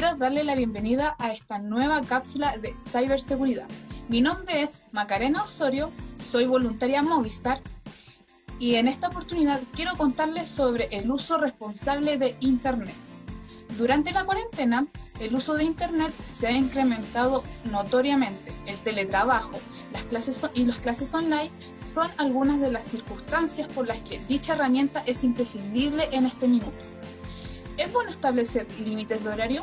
darle la bienvenida a esta nueva cápsula de ciberseguridad. Mi nombre es Macarena Osorio, soy voluntaria Movistar y en esta oportunidad quiero contarles sobre el uso responsable de Internet. Durante la cuarentena, el uso de Internet se ha incrementado notoriamente. El teletrabajo las clases y las clases online son algunas de las circunstancias por las que dicha herramienta es imprescindible en este minuto. ¿Es bueno establecer límites de horario?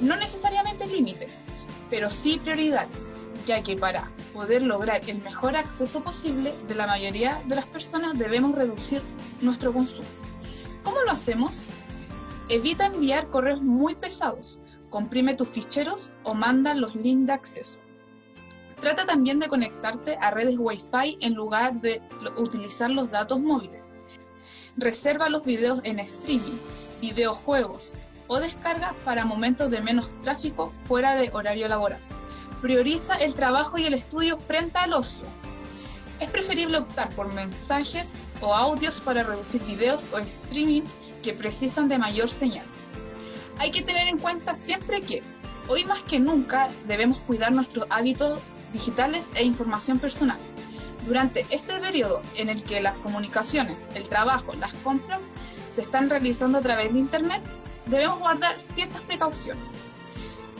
No necesariamente límites, pero sí prioridades, ya que para poder lograr el mejor acceso posible de la mayoría de las personas debemos reducir nuestro consumo. ¿Cómo lo hacemos? Evita enviar correos muy pesados, comprime tus ficheros o manda los links de acceso. Trata también de conectarte a redes Wi-Fi en lugar de utilizar los datos móviles. Reserva los videos en streaming, videojuegos o descarga para momentos de menos tráfico fuera de horario laboral. Prioriza el trabajo y el estudio frente al ocio. Es preferible optar por mensajes o audios para reducir videos o streaming que precisan de mayor señal. Hay que tener en cuenta siempre que hoy más que nunca debemos cuidar nuestros hábitos digitales e información personal. Durante este periodo en el que las comunicaciones, el trabajo, las compras se están realizando a través de Internet, debemos guardar ciertas precauciones.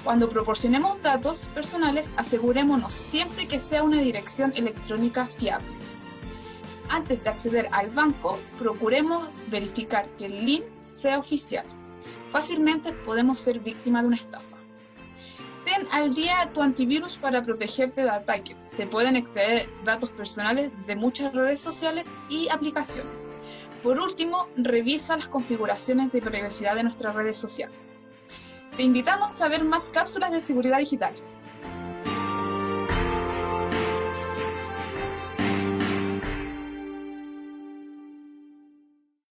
Cuando proporcionemos datos personales, asegurémonos siempre que sea una dirección electrónica fiable. Antes de acceder al banco, procuremos verificar que el link sea oficial. Fácilmente podemos ser víctima de una estafa al día tu antivirus para protegerte de ataques. Se pueden extraer datos personales de muchas redes sociales y aplicaciones. Por último, revisa las configuraciones de privacidad de nuestras redes sociales. Te invitamos a ver más cápsulas de seguridad digital.